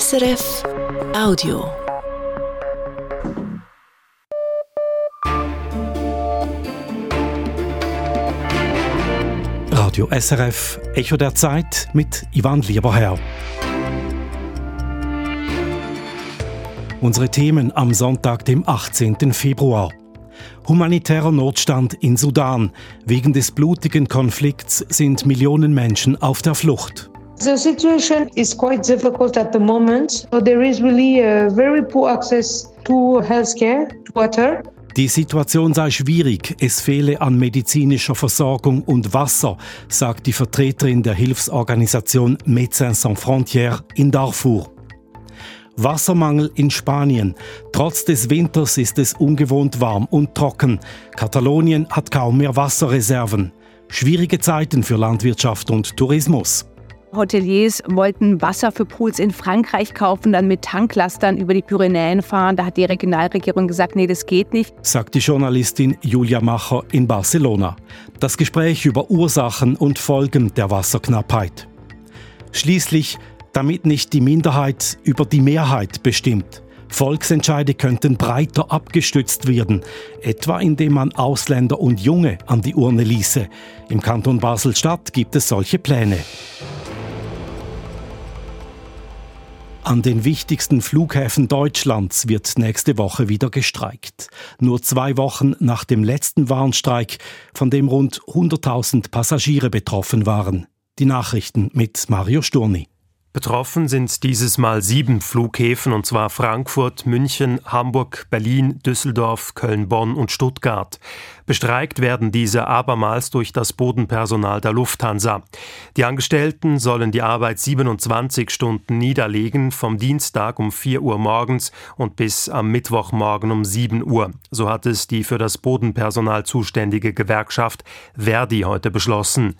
SRF Audio. Radio SRF Echo der Zeit mit Ivan Lieberherr. Unsere Themen am Sonntag, dem 18. Februar. Humanitärer Notstand in Sudan. Wegen des blutigen Konflikts sind Millionen Menschen auf der Flucht. The situation is quite difficult at the moment. So there is really a very poor access to healthcare, to water. Die Situation sei schwierig, es fehle an medizinischer Versorgung und Wasser, sagt die Vertreterin der Hilfsorganisation Médecins Sans Frontières in Darfur. Wassermangel in Spanien. Trotz des Winters ist es ungewohnt warm und trocken. Katalonien hat kaum mehr Wasserreserven. Schwierige Zeiten für Landwirtschaft und Tourismus. Hoteliers wollten Wasser für Pools in Frankreich kaufen, dann mit Tanklastern über die Pyrenäen fahren. Da hat die Regionalregierung gesagt, nee, das geht nicht. Sagt die Journalistin Julia Macher in Barcelona. Das Gespräch über Ursachen und Folgen der Wasserknappheit. Schließlich damit nicht die Minderheit über die Mehrheit bestimmt. Volksentscheide könnten breiter abgestützt werden, etwa indem man Ausländer und Junge an die Urne ließe. Im Kanton Basel-Stadt gibt es solche Pläne. An den wichtigsten Flughäfen Deutschlands wird nächste Woche wieder gestreikt. Nur zwei Wochen nach dem letzten Warnstreik, von dem rund 100.000 Passagiere betroffen waren. Die Nachrichten mit Mario Sturni. Betroffen sind dieses Mal sieben Flughäfen, und zwar Frankfurt, München, Hamburg, Berlin, Düsseldorf, Köln, Bonn und Stuttgart. Bestreikt werden diese abermals durch das Bodenpersonal der Lufthansa. Die Angestellten sollen die Arbeit 27 Stunden niederlegen, vom Dienstag um 4 Uhr morgens und bis am Mittwochmorgen um 7 Uhr. So hat es die für das Bodenpersonal zuständige Gewerkschaft Verdi heute beschlossen.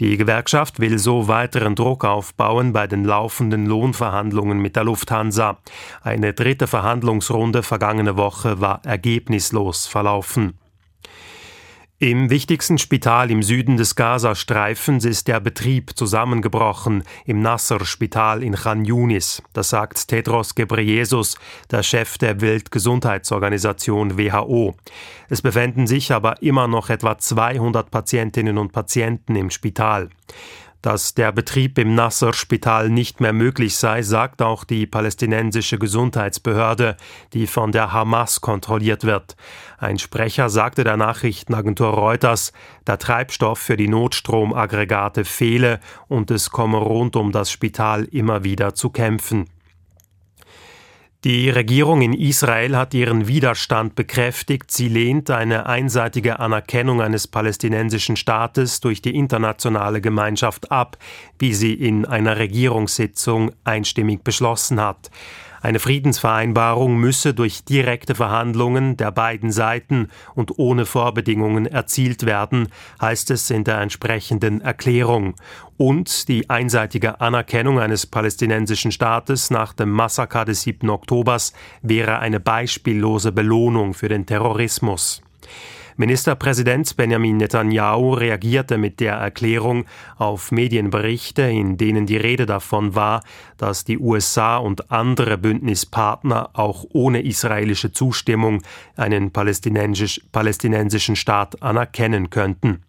Die Gewerkschaft will so weiteren Druck aufbauen bei den laufenden Lohnverhandlungen mit der Lufthansa. Eine dritte Verhandlungsrunde vergangene Woche war ergebnislos verlaufen. Im wichtigsten Spital im Süden des Gazastreifens ist der Betrieb zusammengebrochen, im Nasser-Spital in Khan Yunis. Das sagt Tedros Ghebreyesus, der Chef der Weltgesundheitsorganisation WHO. Es befänden sich aber immer noch etwa 200 Patientinnen und Patienten im Spital. Dass der Betrieb im Nasser-Spital nicht mehr möglich sei, sagt auch die palästinensische Gesundheitsbehörde, die von der Hamas kontrolliert wird. Ein Sprecher sagte der Nachrichtenagentur Reuters, der Treibstoff für die Notstromaggregate fehle und es komme rund um das Spital immer wieder zu Kämpfen. Die Regierung in Israel hat ihren Widerstand bekräftigt. Sie lehnt eine einseitige Anerkennung eines palästinensischen Staates durch die internationale Gemeinschaft ab, wie sie in einer Regierungssitzung einstimmig beschlossen hat. Eine Friedensvereinbarung müsse durch direkte Verhandlungen der beiden Seiten und ohne Vorbedingungen erzielt werden, heißt es in der entsprechenden Erklärung. Und die einseitige Anerkennung eines palästinensischen Staates nach dem Massaker des 7. Oktobers wäre eine beispiellose Belohnung für den Terrorismus. Ministerpräsident Benjamin Netanyahu reagierte mit der Erklärung auf Medienberichte, in denen die Rede davon war, dass die USA und andere Bündnispartner auch ohne israelische Zustimmung einen palästinensisch, palästinensischen Staat anerkennen könnten.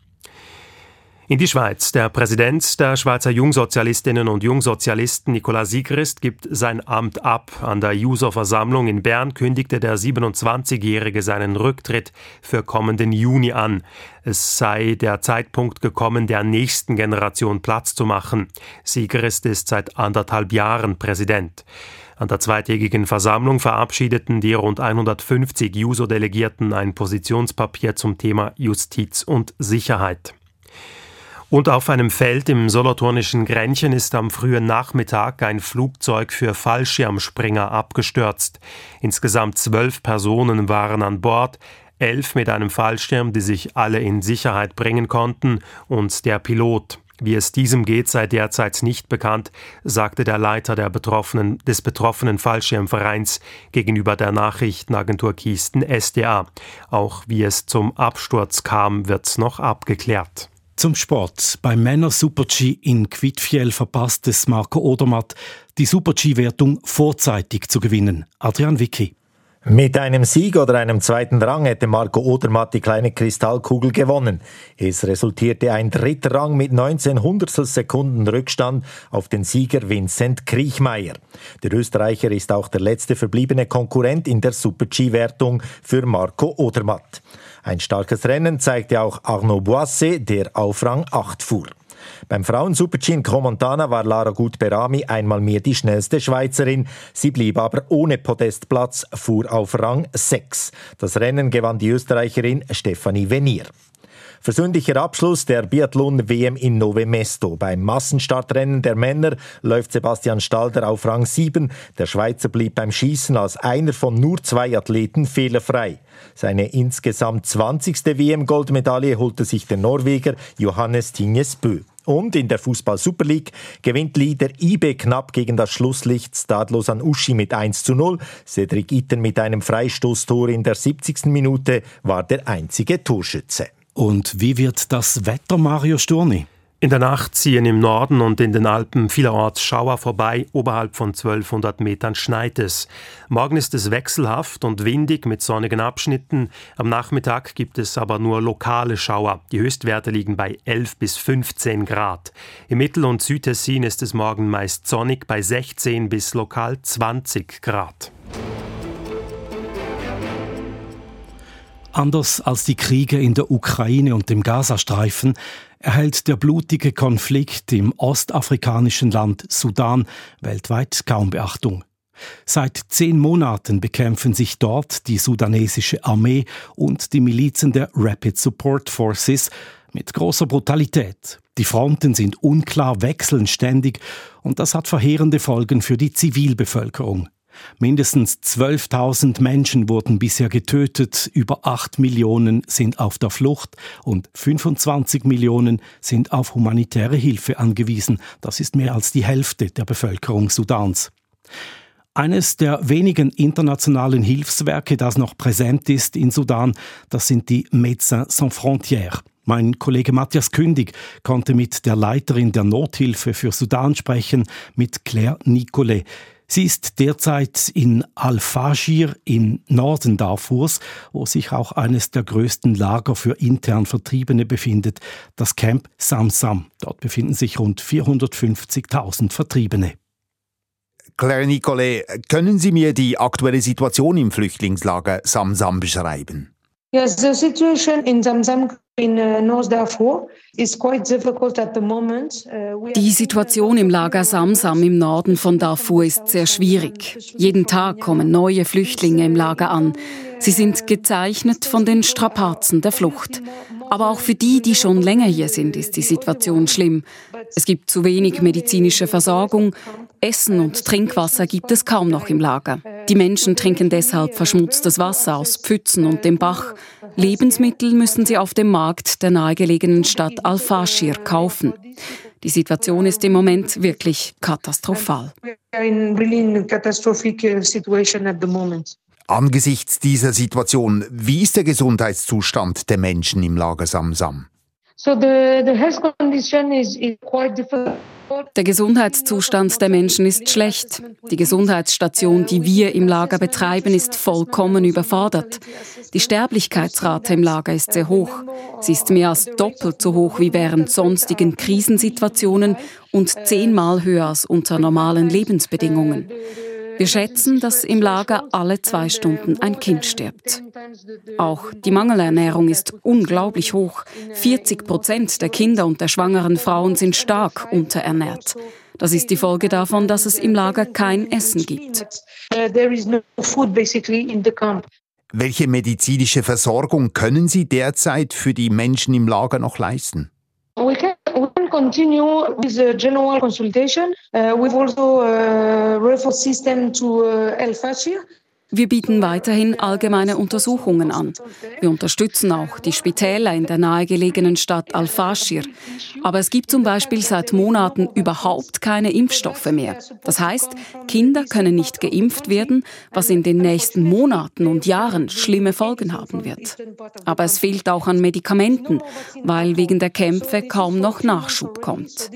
In die Schweiz. Der Präsident der Schweizer Jungsozialistinnen und Jungsozialisten, Nicolas Siegrist, gibt sein Amt ab. An der Juso-Versammlung in Bern kündigte der 27-Jährige seinen Rücktritt für kommenden Juni an. Es sei der Zeitpunkt gekommen, der nächsten Generation Platz zu machen. Siegrist ist seit anderthalb Jahren Präsident. An der zweitägigen Versammlung verabschiedeten die rund 150 Juso-Delegierten ein Positionspapier zum Thema Justiz und Sicherheit. Und auf einem Feld im solothurnischen Grenchen ist am frühen Nachmittag ein Flugzeug für Fallschirmspringer abgestürzt. Insgesamt zwölf Personen waren an Bord, elf mit einem Fallschirm, die sich alle in Sicherheit bringen konnten, und der Pilot. Wie es diesem geht, sei derzeit nicht bekannt, sagte der Leiter der betroffenen, des betroffenen Fallschirmvereins gegenüber der Nachrichtenagentur Kiesten SDA. Auch wie es zum Absturz kam, wird noch abgeklärt. Zum Sport. Beim Männer Super G in Quidfiel verpasst es Marco Odermatt die Super-G-Wertung vorzeitig zu gewinnen. Adrian Wicki. Mit einem Sieg oder einem zweiten Rang hätte Marco Odermatt die kleine Kristallkugel gewonnen. Es resultierte ein dritter Rang mit 19 Hundertstelsekunden Rückstand auf den Sieger Vincent Kriechmeier. Der Österreicher ist auch der letzte verbliebene Konkurrent in der Super-G-Wertung für Marco Odermatt. Ein starkes Rennen zeigte auch Arnaud Boisset, der auf Rang 8 fuhr. Beim Frauen-Super-G in Cromontana war Lara Gut-Berami einmal mehr die schnellste Schweizerin. Sie blieb aber ohne Podestplatz, fuhr auf Rang 6. Das Rennen gewann die Österreicherin Stefanie Venier. Versöhnlicher Abschluss der Biathlon-WM in Nove Mesto. Beim Massenstartrennen der Männer läuft Sebastian Stalder auf Rang 7. Der Schweizer blieb beim Schießen als einer von nur zwei Athleten fehlerfrei. Seine insgesamt 20. WM-Goldmedaille holte sich der Norweger Johannes Tinges Bö. Und in der Fußball Super League gewinnt Leader IB knapp gegen das Schlusslicht Stadlos an Uschi mit 1 zu 0. Cedric Itten mit einem Freistoßtor in der 70. Minute war der einzige Torschütze. Und wie wird das Wetter, Mario Sturni? In der Nacht ziehen im Norden und in den Alpen vielerorts Schauer vorbei, oberhalb von 1200 Metern schneit es. Morgen ist es wechselhaft und windig mit sonnigen Abschnitten. Am Nachmittag gibt es aber nur lokale Schauer. Die Höchstwerte liegen bei 11 bis 15 Grad. Im Mittel- und Südtessin ist es morgen meist sonnig bei 16 bis lokal 20 Grad. Anders als die Kriege in der Ukraine und dem Gazastreifen erhält der blutige Konflikt im ostafrikanischen Land Sudan weltweit kaum Beachtung. Seit zehn Monaten bekämpfen sich dort die sudanesische Armee und die Milizen der Rapid Support Forces mit großer Brutalität. Die Fronten sind unklar, wechseln ständig und das hat verheerende Folgen für die Zivilbevölkerung. Mindestens 12.000 Menschen wurden bisher getötet, über 8 Millionen sind auf der Flucht und 25 Millionen sind auf humanitäre Hilfe angewiesen. Das ist mehr als die Hälfte der Bevölkerung Sudans. Eines der wenigen internationalen Hilfswerke, das noch präsent ist in Sudan, das sind die Médecins Sans Frontières. Mein Kollege Matthias Kündig konnte mit der Leiterin der Nothilfe für Sudan sprechen, mit Claire Nicolet. Sie ist derzeit in Al-Fashir im Norden Darfurs, wo sich auch eines der größten Lager für intern Vertriebene befindet, das Camp Samsam. Dort befinden sich rund 450.000 Vertriebene. Claire Nicolet, können Sie mir die aktuelle Situation im Flüchtlingslager Samsam beschreiben? Yes, the situation in Zamzam in uh, North Darfur is quite difficult at the moment. Uh, Die Situation im Lager Samsam im Norden von Darfur ist sehr schwierig. Jeden Tag kommen neue Flüchtlinge im Lager an. Sie sind gezeichnet von den Strapazen der Flucht. Aber auch für die, die schon länger hier sind, ist die Situation schlimm. Es gibt zu wenig medizinische Versorgung. Essen und Trinkwasser gibt es kaum noch im Lager. Die Menschen trinken deshalb verschmutztes Wasser aus Pfützen und dem Bach. Lebensmittel müssen sie auf dem Markt der nahegelegenen Stadt Al-Fashir kaufen. Die Situation ist im Moment wirklich katastrophal. Angesichts dieser Situation, wie ist der Gesundheitszustand der Menschen im Lager Samsam? Der Gesundheitszustand der Menschen ist schlecht. Die Gesundheitsstation, die wir im Lager betreiben, ist vollkommen überfordert. Die Sterblichkeitsrate im Lager ist sehr hoch. Sie ist mehr als doppelt so hoch wie während sonstigen Krisensituationen und zehnmal höher als unter normalen Lebensbedingungen. Wir schätzen, dass im Lager alle zwei Stunden ein Kind stirbt. Auch die Mangelernährung ist unglaublich hoch. 40 Prozent der Kinder und der schwangeren Frauen sind stark unterernährt. Das ist die Folge davon, dass es im Lager kein Essen gibt. Welche medizinische Versorgung können Sie derzeit für die Menschen im Lager noch leisten? Can continue with the general consultation. Uh, we've also uh, referred system to uh, El Fashir. Wir bieten weiterhin allgemeine Untersuchungen an. Wir unterstützen auch die Spitäler in der nahegelegenen Stadt Al-Fashir. Aber es gibt zum Beispiel seit Monaten überhaupt keine Impfstoffe mehr. Das heißt, Kinder können nicht geimpft werden, was in den nächsten Monaten und Jahren schlimme Folgen haben wird. Aber es fehlt auch an Medikamenten, weil wegen der Kämpfe kaum noch Nachschub kommt.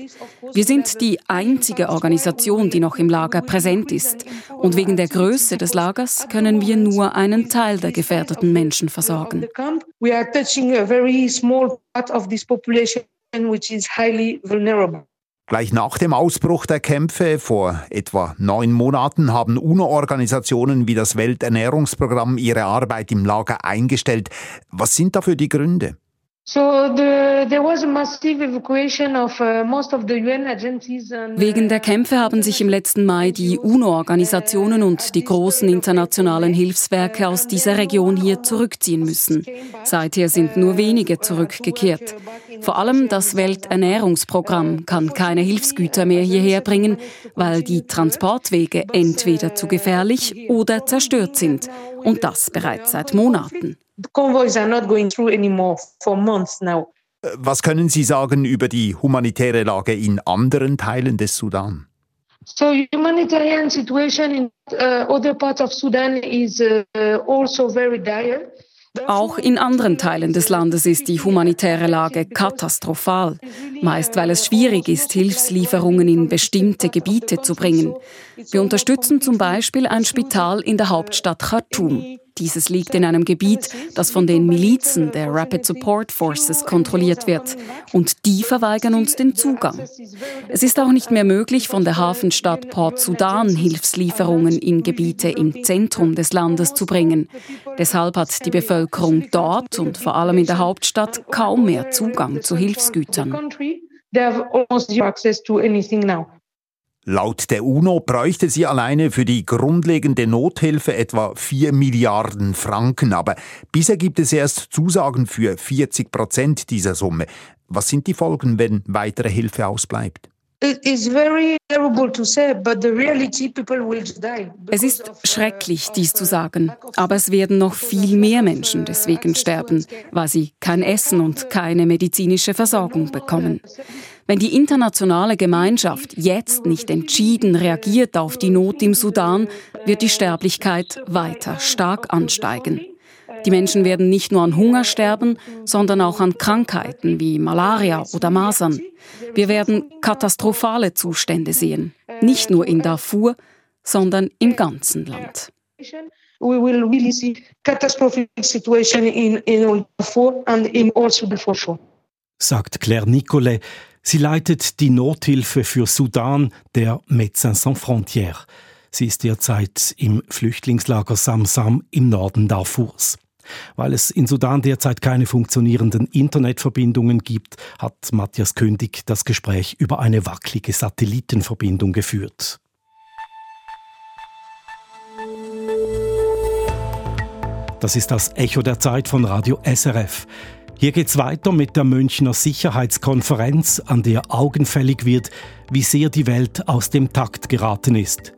Wir sind die einzige Organisation, die noch im Lager präsent ist. Und wegen der Größe des Lagers können wir nur einen Teil der gefährdeten Menschen versorgen. Gleich nach dem Ausbruch der Kämpfe vor etwa neun Monaten haben UNO-Organisationen wie das Welternährungsprogramm ihre Arbeit im Lager eingestellt. Was sind dafür die Gründe? Wegen der Kämpfe haben sich im letzten Mai die UNO-Organisationen und die großen internationalen Hilfswerke aus dieser Region hier zurückziehen müssen. Seither sind nur wenige zurückgekehrt. Vor allem das Welternährungsprogramm kann keine Hilfsgüter mehr hierher bringen, weil die Transportwege entweder zu gefährlich oder zerstört sind. Und das bereits seit Monaten. The convoys are not going through anymore for months now. Äh, was können Sie sagen über die humanitäre Lage in anderen Teilen des Sudan? So humanitarian situation in uh, other parts of Sudan is uh, also very dire. Auch in anderen Teilen des Landes ist die humanitäre Lage katastrophal, meist weil es schwierig ist, Hilfslieferungen in bestimmte Gebiete zu bringen. Wir unterstützen zum Beispiel ein Spital in der Hauptstadt Khartoum. Dieses liegt in einem Gebiet, das von den Milizen der Rapid Support Forces kontrolliert wird. Und die verweigern uns den Zugang. Es ist auch nicht mehr möglich, von der Hafenstadt Port Sudan Hilfslieferungen in Gebiete im Zentrum des Landes zu bringen. Deshalb hat die Bevölkerung dort und vor allem in der Hauptstadt kaum mehr Zugang zu Hilfsgütern. Laut der UNO bräuchte sie alleine für die grundlegende Nothilfe etwa 4 Milliarden Franken. Aber bisher gibt es erst Zusagen für 40 Prozent dieser Summe. Was sind die Folgen, wenn weitere Hilfe ausbleibt? Es ist schrecklich, dies zu sagen, aber es werden noch viel mehr Menschen deswegen sterben, weil sie kein Essen und keine medizinische Versorgung bekommen. Wenn die internationale Gemeinschaft jetzt nicht entschieden reagiert auf die Not im Sudan, wird die Sterblichkeit weiter stark ansteigen. Die Menschen werden nicht nur an Hunger sterben, sondern auch an Krankheiten wie Malaria oder Masern. Wir werden katastrophale Zustände sehen, nicht nur in Darfur, sondern im ganzen Land. We will really see catastrophic situation in, in Darfur and in also Darfur. Sagt Claire Nicolet. Sie leitet die Nothilfe für Sudan der Médecins Sans Frontières. Sie ist derzeit im Flüchtlingslager Samsam im Norden Darfurs. Weil es in Sudan derzeit keine funktionierenden Internetverbindungen gibt, hat Matthias Kündig das Gespräch über eine wackelige Satellitenverbindung geführt. Das ist das Echo der Zeit von Radio SRF. Hier geht's weiter mit der Münchner Sicherheitskonferenz, an der augenfällig wird, wie sehr die Welt aus dem Takt geraten ist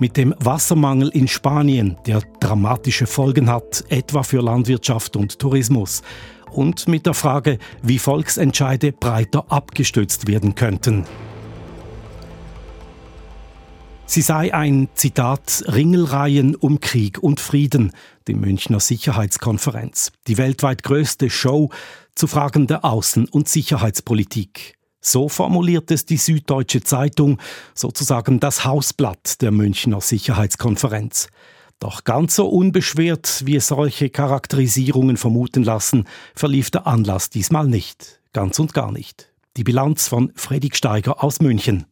mit dem Wassermangel in Spanien, der dramatische Folgen hat, etwa für Landwirtschaft und Tourismus, und mit der Frage, wie Volksentscheide breiter abgestützt werden könnten. Sie sei ein, Zitat, Ringelreihen um Krieg und Frieden, die Münchner Sicherheitskonferenz, die weltweit größte Show zu Fragen der Außen- und Sicherheitspolitik. So formuliert es die Süddeutsche Zeitung, sozusagen das Hausblatt der Münchner Sicherheitskonferenz. Doch ganz so unbeschwert, wie es solche Charakterisierungen vermuten lassen, verlief der Anlass diesmal nicht. Ganz und gar nicht. Die Bilanz von Fredrik Steiger aus München.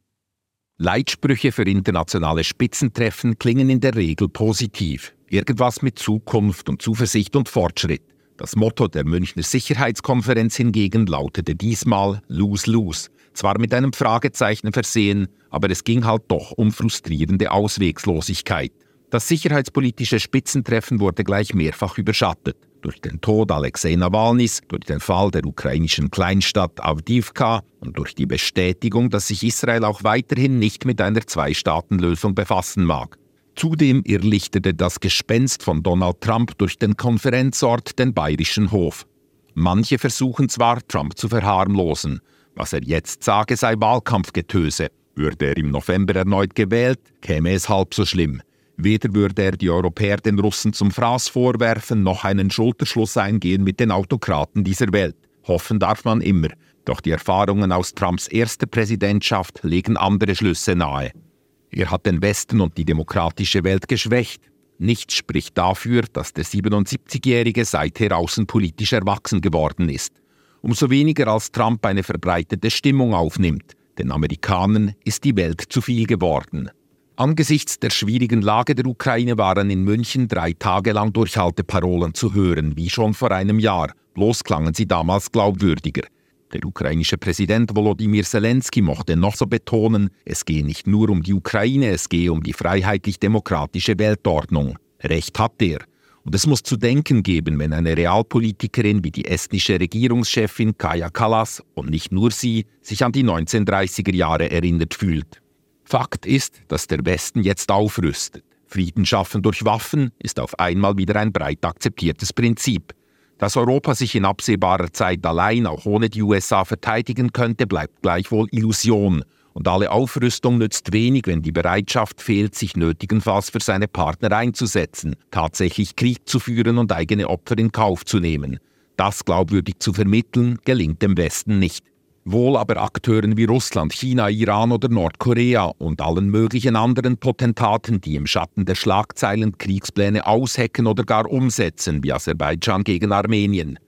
Leitsprüche für internationale Spitzentreffen klingen in der Regel positiv. Irgendwas mit Zukunft und Zuversicht und Fortschritt. Das Motto der Münchner Sicherheitskonferenz hingegen lautete diesmal Lose-Lose. Zwar mit einem Fragezeichen versehen, aber es ging halt doch um frustrierende Auswegslosigkeit. Das sicherheitspolitische Spitzentreffen wurde gleich mehrfach überschattet. Durch den Tod Alexei Nawalnys, durch den Fall der ukrainischen Kleinstadt Avdivka und durch die Bestätigung, dass sich Israel auch weiterhin nicht mit einer Zwei-Staaten-Lösung befassen mag. Zudem irrlichterte das Gespenst von Donald Trump durch den Konferenzort den bayerischen Hof. Manche versuchen zwar, Trump zu verharmlosen. Was er jetzt sage, sei Wahlkampfgetöse. Würde er im November erneut gewählt, käme es halb so schlimm. Weder würde er die Europäer den Russen zum Fraß vorwerfen, noch einen Schulterschluss eingehen mit den Autokraten dieser Welt. Hoffen darf man immer. Doch die Erfahrungen aus Trumps erster Präsidentschaft legen andere Schlüsse nahe. Er hat den Westen und die demokratische Welt geschwächt. Nichts spricht dafür, dass der 77-Jährige seither außenpolitisch erwachsen geworden ist. Umso weniger als Trump eine verbreitete Stimmung aufnimmt. Den Amerikanern ist die Welt zu viel geworden. Angesichts der schwierigen Lage der Ukraine waren in München drei Tage lang Durchhalteparolen zu hören, wie schon vor einem Jahr. Bloß klangen sie damals glaubwürdiger. Der ukrainische Präsident Volodymyr Zelensky mochte noch so betonen, es gehe nicht nur um die Ukraine, es gehe um die freiheitlich-demokratische Weltordnung. Recht hat er. Und es muss zu denken geben, wenn eine Realpolitikerin wie die estnische Regierungschefin Kaja Kallas und nicht nur sie sich an die 1930er Jahre erinnert fühlt. Fakt ist, dass der Westen jetzt aufrüstet. Frieden schaffen durch Waffen ist auf einmal wieder ein breit akzeptiertes Prinzip. Dass Europa sich in absehbarer Zeit allein auch ohne die USA verteidigen könnte, bleibt gleichwohl Illusion. Und alle Aufrüstung nützt wenig, wenn die Bereitschaft fehlt, sich nötigenfalls für seine Partner einzusetzen, tatsächlich Krieg zu führen und eigene Opfer in Kauf zu nehmen. Das glaubwürdig zu vermitteln, gelingt dem Westen nicht. Wohl aber Akteuren wie Russland, China, Iran oder Nordkorea und allen möglichen anderen Potentaten, die im Schatten der Schlagzeilen Kriegspläne aushecken oder gar umsetzen, wie Aserbaidschan gegen Armenien.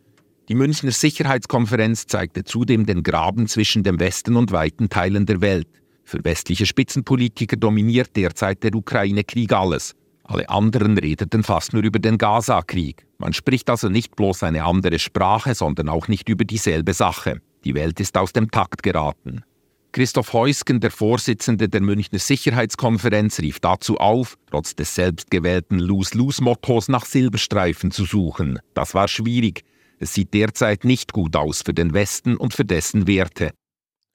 Die Münchner Sicherheitskonferenz zeigte zudem den Graben zwischen dem Westen und weiten Teilen der Welt. Für westliche Spitzenpolitiker dominiert derzeit der Ukraine-Krieg alles. Alle anderen redeten fast nur über den Gaza-Krieg. Man spricht also nicht bloß eine andere Sprache, sondern auch nicht über dieselbe Sache. Die Welt ist aus dem Takt geraten. Christoph Heusgen, der Vorsitzende der Münchner Sicherheitskonferenz, rief dazu auf, trotz des selbstgewählten Lose-Lose-Mottos nach Silberstreifen zu suchen. Das war schwierig. Es sieht derzeit nicht gut aus für den Westen und für dessen Werte.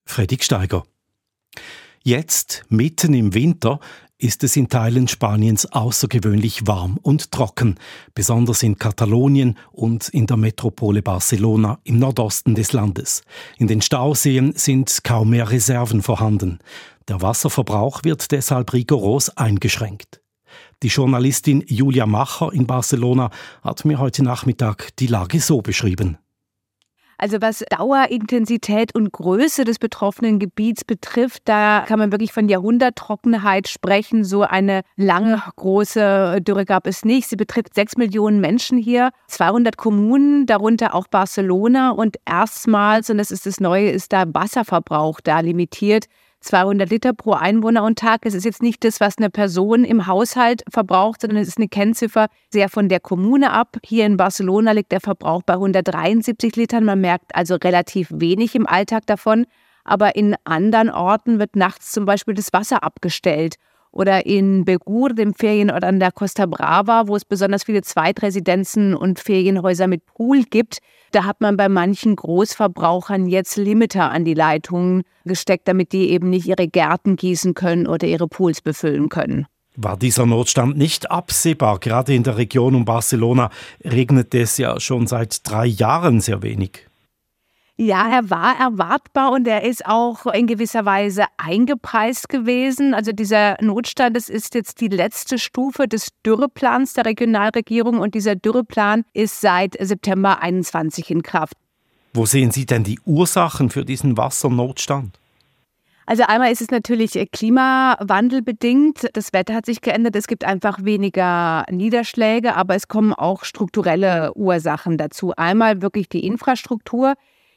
Fredrik Steiger. Jetzt, mitten im Winter, ist es in Teilen Spaniens außergewöhnlich warm und trocken, besonders in Katalonien und in der Metropole Barcelona im Nordosten des Landes. In den Stauseen sind kaum mehr Reserven vorhanden. Der Wasserverbrauch wird deshalb rigoros eingeschränkt. Die Journalistin Julia Macher in Barcelona hat mir heute Nachmittag die Lage so beschrieben. Also was Dauer, Intensität und Größe des betroffenen Gebiets betrifft, da kann man wirklich von Jahrhunderttrockenheit sprechen. So eine lange, große Dürre gab es nicht. Sie betrifft sechs Millionen Menschen hier, 200 Kommunen, darunter auch Barcelona. Und erstmals, und das ist das Neue, ist da Wasserverbrauch da limitiert. 200 Liter pro Einwohner und Tag. Es ist jetzt nicht das, was eine Person im Haushalt verbraucht, sondern es ist eine Kennziffer sehr von der Kommune ab. Hier in Barcelona liegt der Verbrauch bei 173 Litern. Man merkt also relativ wenig im Alltag davon. Aber in anderen Orten wird nachts zum Beispiel das Wasser abgestellt oder in Begur, dem Ferienort an der Costa Brava, wo es besonders viele Zweitresidenzen und Ferienhäuser mit Pool gibt. Da hat man bei manchen Großverbrauchern jetzt Limiter an die Leitungen gesteckt, damit die eben nicht ihre Gärten gießen können oder ihre Pools befüllen können. War dieser Notstand nicht absehbar? Gerade in der Region um Barcelona regnet es ja schon seit drei Jahren sehr wenig. Ja, er war erwartbar und er ist auch in gewisser Weise eingepreist gewesen. Also dieser Notstand, das ist jetzt die letzte Stufe des Dürreplans der Regionalregierung und dieser Dürreplan ist seit September 21 in Kraft. Wo sehen Sie denn die Ursachen für diesen Wassernotstand? Also einmal ist es natürlich klimawandelbedingt. Das Wetter hat sich geändert. Es gibt einfach weniger Niederschläge, aber es kommen auch strukturelle Ursachen dazu. Einmal wirklich die Infrastruktur.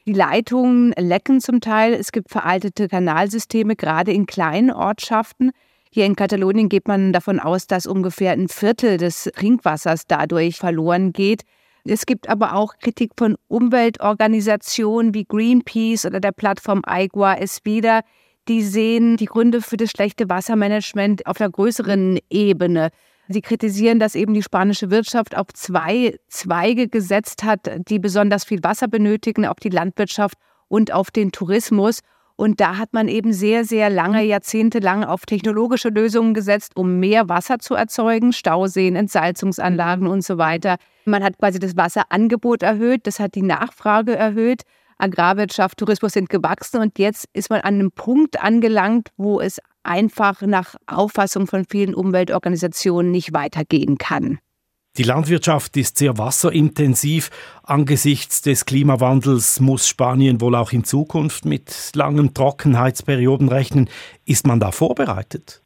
Die Leitungen lecken zum Teil. Es gibt veraltete Kanalsysteme, gerade in kleinen Ortschaften. Hier in Katalonien geht man davon aus, dass ungefähr ein Viertel des Trinkwassers dadurch verloren geht. Es gibt aber auch Kritik von Umweltorganisationen wie Greenpeace oder der Plattform Aigua es wieder. Die sehen die Gründe für das schlechte Wassermanagement auf einer größeren Ebene. Sie kritisieren, dass eben die spanische Wirtschaft auf zwei Zweige gesetzt hat, die besonders viel Wasser benötigen, auf die Landwirtschaft und auf den Tourismus. Und da hat man eben sehr, sehr lange, jahrzehntelang auf technologische Lösungen gesetzt, um mehr Wasser zu erzeugen, Stauseen, Entsalzungsanlagen und so weiter. Man hat quasi das Wasserangebot erhöht, das hat die Nachfrage erhöht. Agrarwirtschaft, Tourismus sind gewachsen und jetzt ist man an einem Punkt angelangt, wo es einfach nach Auffassung von vielen Umweltorganisationen nicht weitergehen kann. Die Landwirtschaft ist sehr wasserintensiv. Angesichts des Klimawandels muss Spanien wohl auch in Zukunft mit langen Trockenheitsperioden rechnen. Ist man da vorbereitet?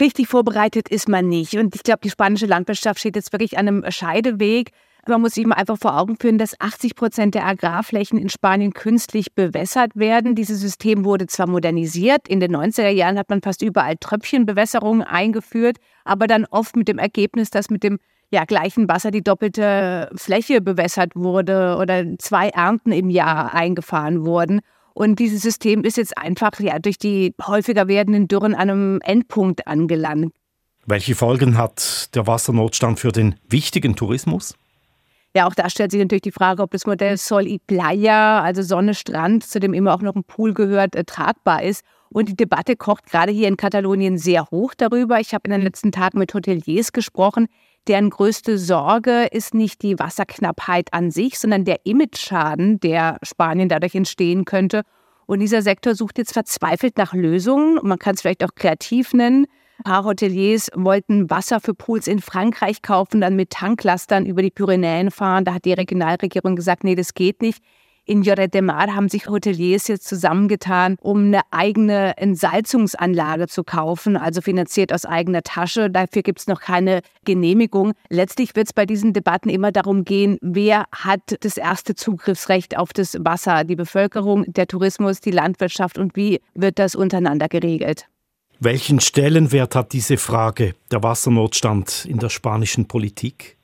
Richtig vorbereitet ist man nicht. Und ich glaube, die spanische Landwirtschaft steht jetzt wirklich an einem Scheideweg. Man muss sich mal einfach vor Augen führen, dass 80 Prozent der Agrarflächen in Spanien künstlich bewässert werden. Dieses System wurde zwar modernisiert, in den 90er Jahren hat man fast überall Tröpfchenbewässerungen eingeführt, aber dann oft mit dem Ergebnis, dass mit dem ja, gleichen Wasser die doppelte Fläche bewässert wurde oder zwei Ernten im Jahr eingefahren wurden. Und dieses System ist jetzt einfach ja, durch die häufiger werdenden Dürren an einem Endpunkt angelangt. Welche Folgen hat der Wassernotstand für den wichtigen Tourismus? Ja, auch da stellt sich natürlich die Frage, ob das Modell Sol y Playa, also Sonne, Strand, zu dem immer auch noch ein Pool gehört, äh, tragbar ist. Und die Debatte kocht gerade hier in Katalonien sehr hoch darüber. Ich habe in den letzten Tagen mit Hoteliers gesprochen, deren größte Sorge ist nicht die Wasserknappheit an sich, sondern der Image-Schaden, der Spanien dadurch entstehen könnte. Und dieser Sektor sucht jetzt verzweifelt nach Lösungen. Man kann es vielleicht auch kreativ nennen. Ein paar Hoteliers wollten Wasser für Pools in Frankreich kaufen, dann mit Tanklastern über die Pyrenäen fahren. Da hat die Regionalregierung gesagt, nee, das geht nicht. In Lloret de Mar haben sich Hoteliers jetzt zusammengetan, um eine eigene Entsalzungsanlage zu kaufen, also finanziert aus eigener Tasche. Dafür gibt es noch keine Genehmigung. Letztlich wird es bei diesen Debatten immer darum gehen, wer hat das erste Zugriffsrecht auf das Wasser, die Bevölkerung, der Tourismus, die Landwirtschaft und wie wird das untereinander geregelt. Welchen Stellenwert hat diese Frage, der Wassernotstand in der spanischen Politik?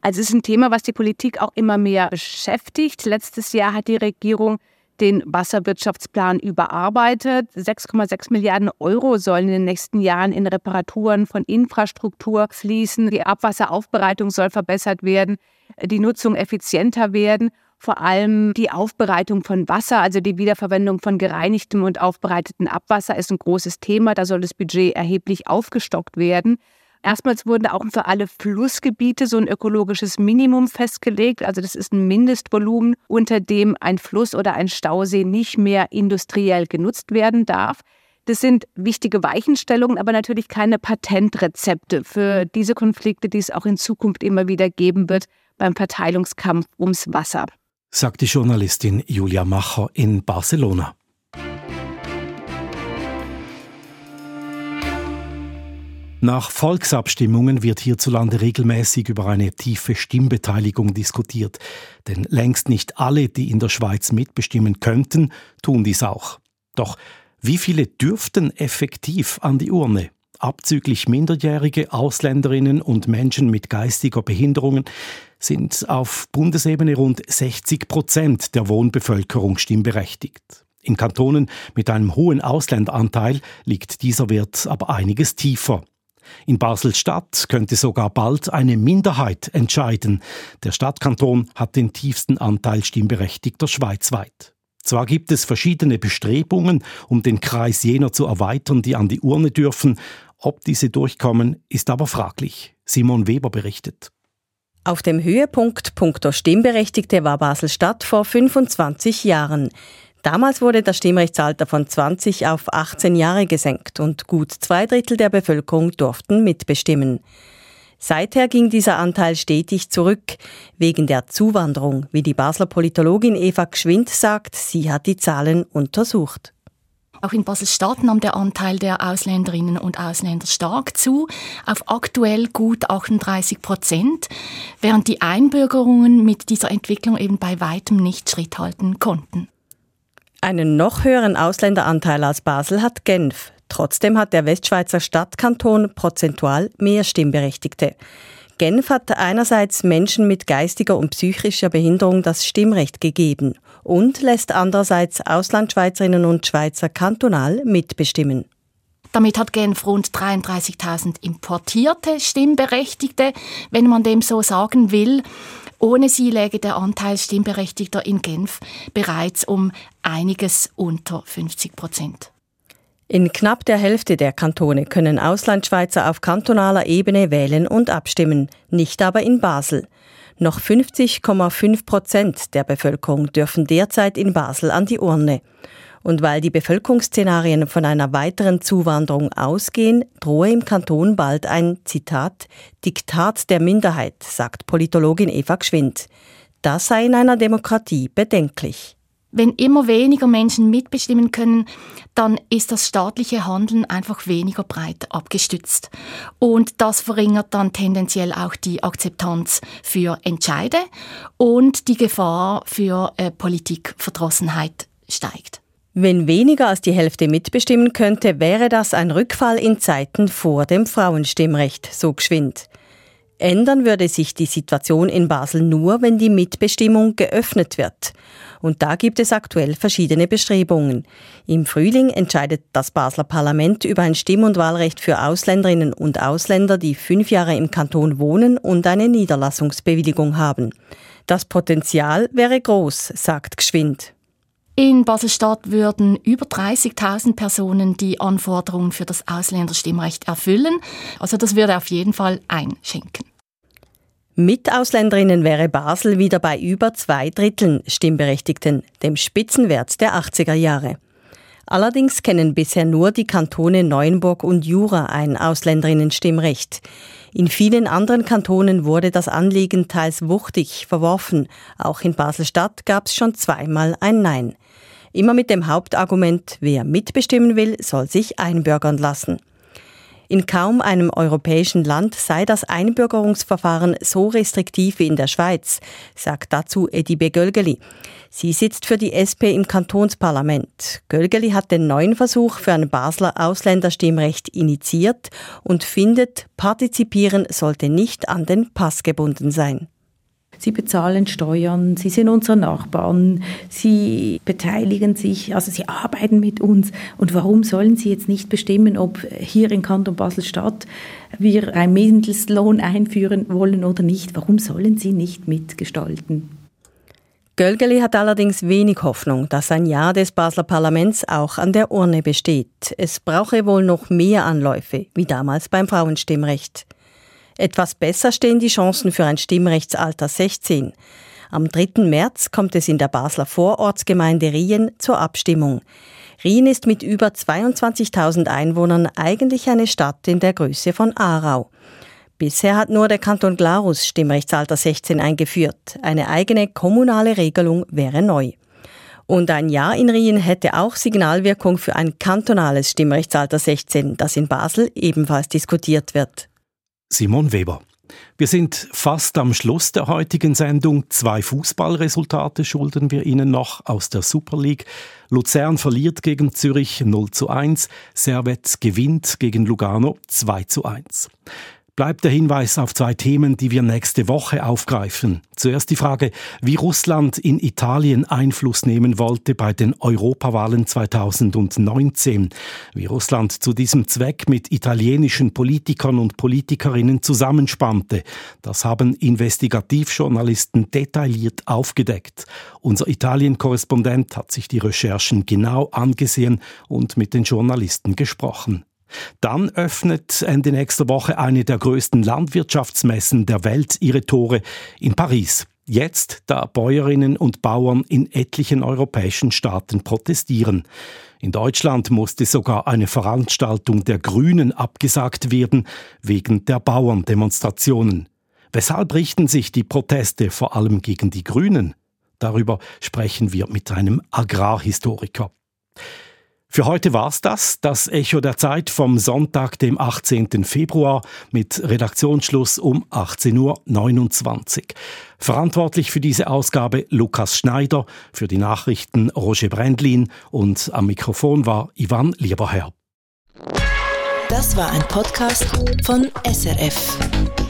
Also es ist ein Thema, was die Politik auch immer mehr beschäftigt. Letztes Jahr hat die Regierung den Wasserwirtschaftsplan überarbeitet. 6,6 Milliarden Euro sollen in den nächsten Jahren in Reparaturen von Infrastruktur fließen. Die Abwasseraufbereitung soll verbessert werden, die Nutzung effizienter werden. Vor allem die Aufbereitung von Wasser, also die Wiederverwendung von gereinigtem und aufbereitetem Abwasser, ist ein großes Thema. Da soll das Budget erheblich aufgestockt werden. Erstmals wurde auch für alle Flussgebiete so ein ökologisches Minimum festgelegt. Also das ist ein Mindestvolumen, unter dem ein Fluss oder ein Stausee nicht mehr industriell genutzt werden darf. Das sind wichtige Weichenstellungen, aber natürlich keine Patentrezepte für diese Konflikte, die es auch in Zukunft immer wieder geben wird beim Verteilungskampf ums Wasser. Sagt die Journalistin Julia Macher in Barcelona. Nach Volksabstimmungen wird hierzulande regelmäßig über eine tiefe Stimmbeteiligung diskutiert. Denn längst nicht alle, die in der Schweiz mitbestimmen könnten, tun dies auch. Doch wie viele dürften effektiv an die Urne? Abzüglich Minderjährige, Ausländerinnen und Menschen mit geistiger Behinderungen sind auf Bundesebene rund 60 Prozent der Wohnbevölkerung stimmberechtigt. In Kantonen mit einem hohen Ausländeranteil liegt dieser Wert aber einiges tiefer. In Basel-Stadt könnte sogar bald eine Minderheit entscheiden. Der Stadtkanton hat den tiefsten Anteil Stimmberechtigter schweizweit. Zwar gibt es verschiedene Bestrebungen, um den Kreis jener zu erweitern, die an die Urne dürfen. Ob diese durchkommen, ist aber fraglich. Simon Weber berichtet. Auf dem Höhepunkt punkto Stimmberechtigte war Basel-Stadt vor 25 Jahren. Damals wurde das Stimmrechtsalter von 20 auf 18 Jahre gesenkt und gut zwei Drittel der Bevölkerung durften mitbestimmen. Seither ging dieser Anteil stetig zurück, wegen der Zuwanderung, wie die Basler Politologin Eva Gschwind sagt, sie hat die Zahlen untersucht. Auch in Basel-Stadt nahm der Anteil der Ausländerinnen und Ausländer stark zu, auf aktuell gut 38 Prozent, während die Einbürgerungen mit dieser Entwicklung eben bei weitem nicht Schritt halten konnten. Einen noch höheren Ausländeranteil als Basel hat Genf. Trotzdem hat der Westschweizer Stadtkanton prozentual mehr Stimmberechtigte. Genf hat einerseits Menschen mit geistiger und psychischer Behinderung das Stimmrecht gegeben und lässt andererseits Auslandschweizerinnen und Schweizer kantonal mitbestimmen. Damit hat Genf rund 33.000 importierte Stimmberechtigte, wenn man dem so sagen will. Ohne sie läge der Anteil Stimmberechtigter in Genf bereits um einiges unter 50 Prozent. In knapp der Hälfte der Kantone können Auslandschweizer auf kantonaler Ebene wählen und abstimmen, nicht aber in Basel. Noch 50,5 Prozent der Bevölkerung dürfen derzeit in Basel an die Urne. Und weil die Bevölkerungsszenarien von einer weiteren Zuwanderung ausgehen, drohe im Kanton bald ein, Zitat, Diktat der Minderheit, sagt Politologin Eva Gschwind. Das sei in einer Demokratie bedenklich. Wenn immer weniger Menschen mitbestimmen können, dann ist das staatliche Handeln einfach weniger breit abgestützt. Und das verringert dann tendenziell auch die Akzeptanz für Entscheide und die Gefahr für äh, Politikverdrossenheit steigt. Wenn weniger als die Hälfte mitbestimmen könnte, wäre das ein Rückfall in Zeiten vor dem Frauenstimmrecht, so geschwind. Ändern würde sich die Situation in Basel nur, wenn die Mitbestimmung geöffnet wird. Und da gibt es aktuell verschiedene Bestrebungen. Im Frühling entscheidet das Basler Parlament über ein Stimm- und Wahlrecht für Ausländerinnen und Ausländer, die fünf Jahre im Kanton wohnen und eine Niederlassungsbewilligung haben. Das Potenzial wäre groß, sagt Geschwind. In Basel-Stadt würden über 30.000 Personen die Anforderungen für das Ausländerstimmrecht erfüllen. Also das würde auf jeden Fall einschenken. Mit Ausländerinnen wäre Basel wieder bei über zwei Dritteln Stimmberechtigten, dem Spitzenwert der 80er Jahre. Allerdings kennen bisher nur die Kantone Neuenburg und Jura ein Ausländerinnenstimmrecht. In vielen anderen Kantonen wurde das Anliegen teils wuchtig verworfen. Auch in Basel-Stadt gab es schon zweimal ein Nein. Immer mit dem Hauptargument, wer mitbestimmen will, soll sich einbürgern lassen. In kaum einem europäischen Land sei das Einbürgerungsverfahren so restriktiv wie in der Schweiz, sagt dazu Edibe Gölgeli. Sie sitzt für die SP im Kantonsparlament. Gölgeli hat den neuen Versuch für ein Basler Ausländerstimmrecht initiiert und findet, partizipieren sollte nicht an den Pass gebunden sein. Sie bezahlen Steuern, sie sind unsere Nachbarn, sie beteiligen sich, also sie arbeiten mit uns. Und warum sollen sie jetzt nicht bestimmen, ob hier in Kanton Basel-Stadt wir einen Mindestlohn einführen wollen oder nicht? Warum sollen sie nicht mitgestalten? Gölgeli hat allerdings wenig Hoffnung, dass ein Ja des Basler Parlaments auch an der Urne besteht. Es brauche wohl noch mehr Anläufe, wie damals beim Frauenstimmrecht. Etwas besser stehen die Chancen für ein Stimmrechtsalter 16. Am 3. März kommt es in der Basler Vorortsgemeinde Rien zur Abstimmung. Rien ist mit über 22.000 Einwohnern eigentlich eine Stadt in der Größe von Aarau. Bisher hat nur der Kanton Glarus Stimmrechtsalter 16 eingeführt. Eine eigene kommunale Regelung wäre neu. Und ein Ja in Rien hätte auch Signalwirkung für ein kantonales Stimmrechtsalter 16, das in Basel ebenfalls diskutiert wird. Simon Weber. Wir sind fast am Schluss der heutigen Sendung. Zwei Fußballresultate schulden wir Ihnen noch aus der Super League. Luzern verliert gegen Zürich 0 zu 1. Servet gewinnt gegen Lugano 2 zu 1 bleibt der Hinweis auf zwei Themen, die wir nächste Woche aufgreifen. Zuerst die Frage, wie Russland in Italien Einfluss nehmen wollte bei den Europawahlen 2019, wie Russland zu diesem Zweck mit italienischen Politikern und Politikerinnen zusammenspannte. Das haben Investigativjournalisten detailliert aufgedeckt. Unser Italien-Korrespondent hat sich die Recherchen genau angesehen und mit den Journalisten gesprochen. Dann öffnet Ende nächster Woche eine der größten Landwirtschaftsmessen der Welt ihre Tore in Paris. Jetzt, da Bäuerinnen und Bauern in etlichen europäischen Staaten protestieren. In Deutschland musste sogar eine Veranstaltung der Grünen abgesagt werden wegen der Bauerndemonstrationen. Weshalb richten sich die Proteste vor allem gegen die Grünen? Darüber sprechen wir mit einem Agrarhistoriker. Für heute war's das, das Echo der Zeit vom Sonntag, dem 18. Februar mit Redaktionsschluss um 18.29 Uhr. Verantwortlich für diese Ausgabe Lukas Schneider, für die Nachrichten Roger Brendlin und am Mikrofon war Ivan Lieberherr. Das war ein Podcast von SRF.